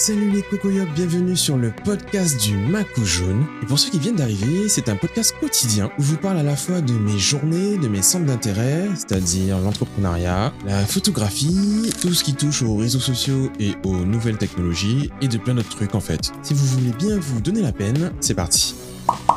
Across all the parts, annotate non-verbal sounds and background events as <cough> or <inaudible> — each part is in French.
Salut les cocoyocs, bienvenue sur le podcast du Macou Jaune. Et pour ceux qui viennent d'arriver, c'est un podcast quotidien où je vous parle à la fois de mes journées, de mes centres d'intérêt, c'est-à-dire l'entrepreneuriat, la photographie, tout ce qui touche aux réseaux sociaux et aux nouvelles technologies, et de plein d'autres trucs en fait. Si vous voulez bien vous donner la peine, c'est parti.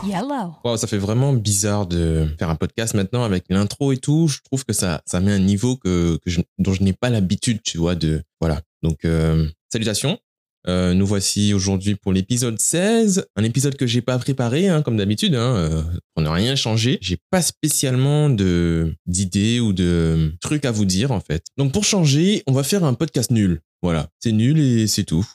Yellow. Wow, ça fait vraiment bizarre de faire un podcast maintenant avec l'intro et tout. Je trouve que ça, ça met un niveau que, que je- dont je n'ai pas l'habitude, tu vois, de, voilà. Donc, euh, salutations. Euh, nous voici aujourd'hui pour l'épisode 16, un épisode que j'ai pas préparé, hein, comme d'habitude. Hein, euh, on n'a rien changé. J'ai pas spécialement de d'idées ou de trucs à vous dire en fait. Donc pour changer, on va faire un podcast nul. Voilà, c'est nul et c'est tout.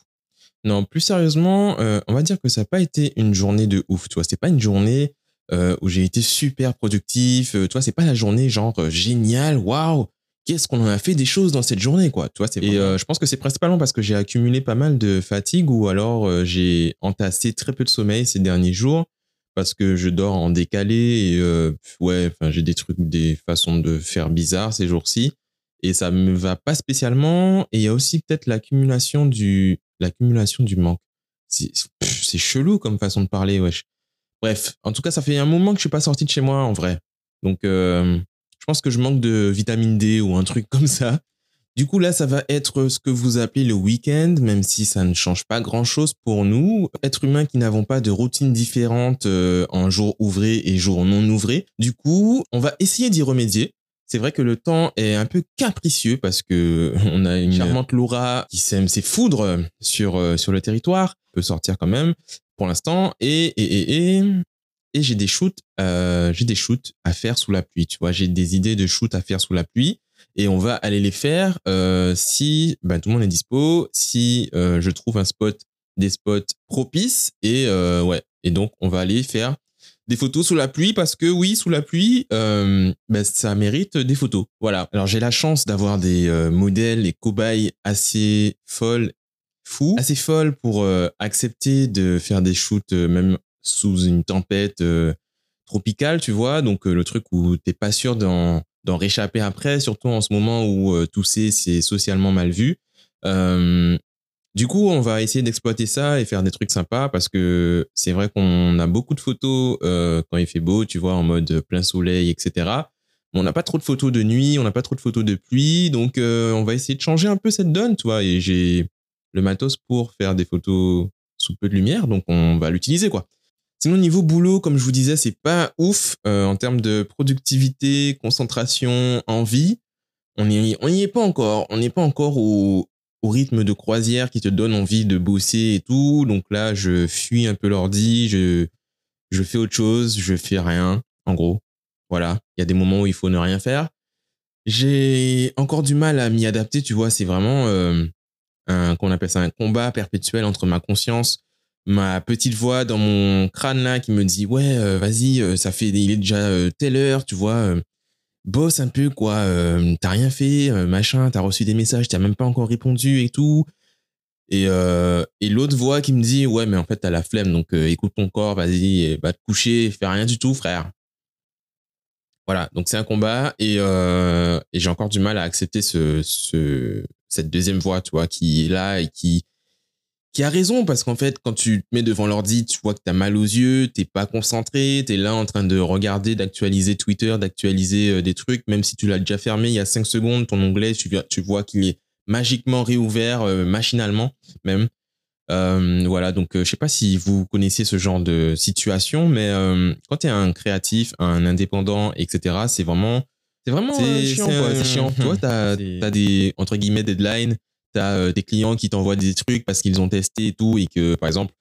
Non, plus sérieusement, euh, on va dire que ça n'a pas été une journée de ouf. Tu vois, c'était pas une journée euh, où j'ai été super productif. Euh, tu vois, c'est pas la journée genre euh, géniale, waouh, qu'est-ce qu'on en a fait des choses dans cette journée, quoi. Tu vois, c'est et euh, je pense que c'est principalement parce que j'ai accumulé pas mal de fatigue ou alors euh, j'ai entassé très peu de sommeil ces derniers jours parce que je dors en décalé et euh, ouais, enfin j'ai des trucs, des façons de faire bizarres ces jours-ci et ça me va pas spécialement. Et il y a aussi peut-être l'accumulation du l'accumulation du manque. C'est pff, c'est chelou comme façon de parler, wesh. Bref, en tout cas, ça fait un moment que je suis pas sorti de chez moi en vrai. Donc, euh, pense que je manque de vitamine D ou un truc comme ça. Du coup, là, ça va être ce que vous appelez le week-end, même si ça ne change pas grand-chose pour nous. Êtres humains qui n'avons pas de routine différente euh, en jour ouvré et jour non ouvré. Du coup, on va essayer d'y remédier. C'est vrai que le temps est un peu capricieux parce que <laughs> on a une charmante Laura qui sème ses foudres sur, euh, sur le territoire, peut sortir quand même pour l'instant. Et, et, et, et, j'ai des shoots, euh, j'ai des shoots à faire sous la pluie. Tu vois, j'ai des idées de shoots à faire sous la pluie et on va aller les faire euh, si ben, tout le monde est dispo, si euh, je trouve un spot, des spots propices et ouais. Et donc on va aller faire des photos sous la pluie parce que oui, sous la pluie, ben, ça mérite des photos. Voilà. Alors j'ai la chance d'avoir des modèles et cobayes assez folles, assez folles pour accepter de faire des shoots même sous une tempête euh, tropicale, tu vois. Donc euh, le truc où t'es pas sûr d'en d'en réchapper après, surtout en ce moment où euh, tousser c'est socialement mal vu. Du coup, on va essayer d'exploiter ça et faire des trucs sympas parce que c'est vrai qu'on a beaucoup de photos quand il fait beau, tu vois, en mode plein soleil, etc. On n'a pas trop de photos de nuit, on n'a pas trop de photos de pluie, donc on va essayer de changer un peu cette donne, tu vois. Et j'ai le matos pour faire des photos sous peu de lumière, donc on va l'utiliser, quoi. Sinon, niveau boulot, comme je vous disais, c'est pas ouf euh, en termes de productivité, concentration, envie. On n'y on y est pas encore. On n'est pas encore au, au rythme de croisière qui te donne envie de bosser et tout. Donc là, je fuis un peu l'ordi, je, je fais autre chose, je fais rien, en gros. Voilà. Il y a des moments où il faut ne rien faire. J'ai encore du mal à m'y adapter, tu vois. C'est vraiment euh, un, qu'on appelle ça un combat perpétuel entre ma conscience, ma petite voix dans mon crâne là qui me dit ouais, euh, vas-y, euh, ça fait, il est déjà euh, telle heure, tu vois. euh, bosse un peu quoi t'as rien fait machin t'as reçu des messages t'as même pas encore répondu et tout et et l'autre voix qui me dit ouais mais en fait t'as la flemme donc écoute ton corps vas-y va te coucher fais rien du tout frère voilà donc c'est un combat et j'ai encore du mal à accepter ce ce cette deuxième voix tu vois qui est là et qui qui a raison parce qu'en fait quand tu te mets devant l'ordi tu vois que t'as mal aux yeux t'es pas concentré t'es là en train de regarder d'actualiser Twitter d'actualiser euh, des trucs même si tu l'as déjà fermé il y a cinq secondes ton onglet tu, vois- tu vois qu'il est magiquement réouvert euh, machinalement même. Euh, voilà donc euh, je sais pas si vous connaissez ce genre de situation mais quand t'es un créatif un indépendant etc c'est vraiment c'est vraiment chiant quoi c'est chiant. Tu vois <laughs> t'as t'as des entre guillemets deadlines t'as euh, des clients qui t'envoient des trucs parce qu'ils ont testé et tout et que par exemple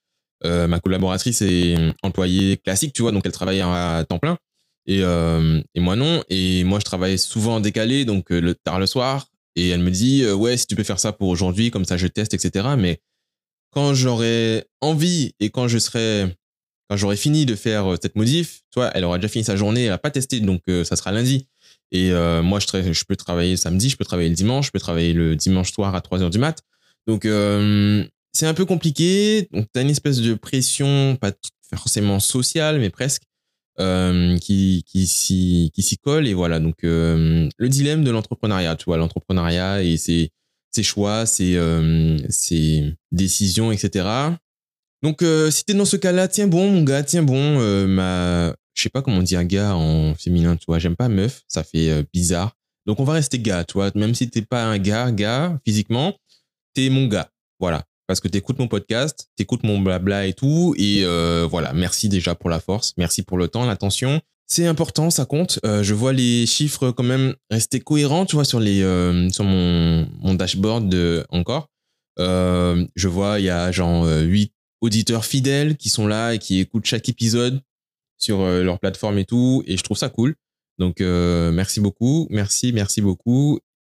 euh, ma collaboratrice est employée classique tu vois donc elle travaille à temps plein. Et, euh, et moi non. Et moi je travaille souvent en décalé donc euh, le tard le soir. Et elle me dit euh, ouais si tu peux faire ça pour aujourd'hui comme ça je teste etc mais quand j'aurai envie et quand je serai quand j'aurai fini de faire euh, cette modif tu vois elle aura déjà fini sa journée elle a pas testé donc euh, ça sera lundi et euh, moi, je, peux travailler samedi, je peux travailler le dimanche, je peux travailler le dimanche soir à 3 heures du mat. Donc, euh, c'est un peu compliqué. Donc, tu as une espèce de pression, pas forcément sociale, mais presque, euh, qui, s'y colle. Et voilà, donc, le dilemme de l'entrepreneuriat, tu vois, l'entrepreneuriat, et ses choix, ses, décisions, etc. Donc, euh, si t'es dans ce cas-là, tiens bon, mon gars, tiens bon, ma, je sais pas comment dire gars en féminin, tu vois, j'aime pas meuf, ça fait euh, bizarre. Donc, on va rester gars, tu vois, même si t'es pas un gars, gars, physiquement, t'es mon gars, voilà. Parce que t'écoutes mon podcast, t'écoutes mon blabla et tout, et euh, voilà, merci déjà pour la force, merci pour le temps, l'attention. C'est important, ça compte. Euh, je vois les chiffres quand même rester cohérents, tu vois, sur les sur mon, dashboard encore. Je vois il y a genre euh, 8 auditeurs fidèles qui sont là et qui écoutent chaque épisode sur euh, leur plateforme et tout, et je trouve ça cool. Donc euh, merci beaucoup, merci, merci beaucoup.